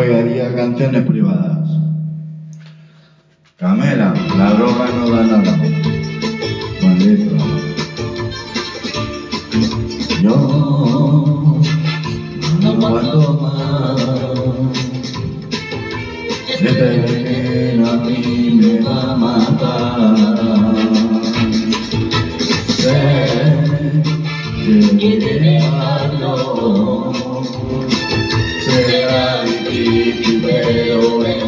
habría canciones privadas. Camela, la droga no da nada. Maldito. Yo no aguanto más. Desde pequeño este a mí me va mal.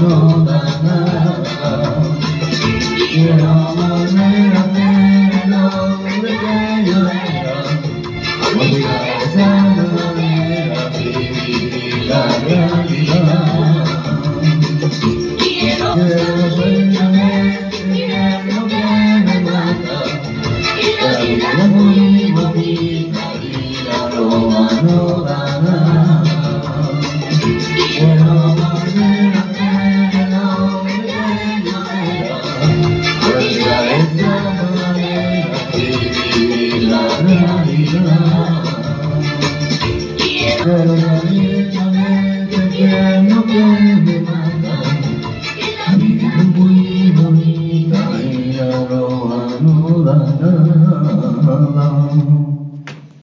We're all around and all lòng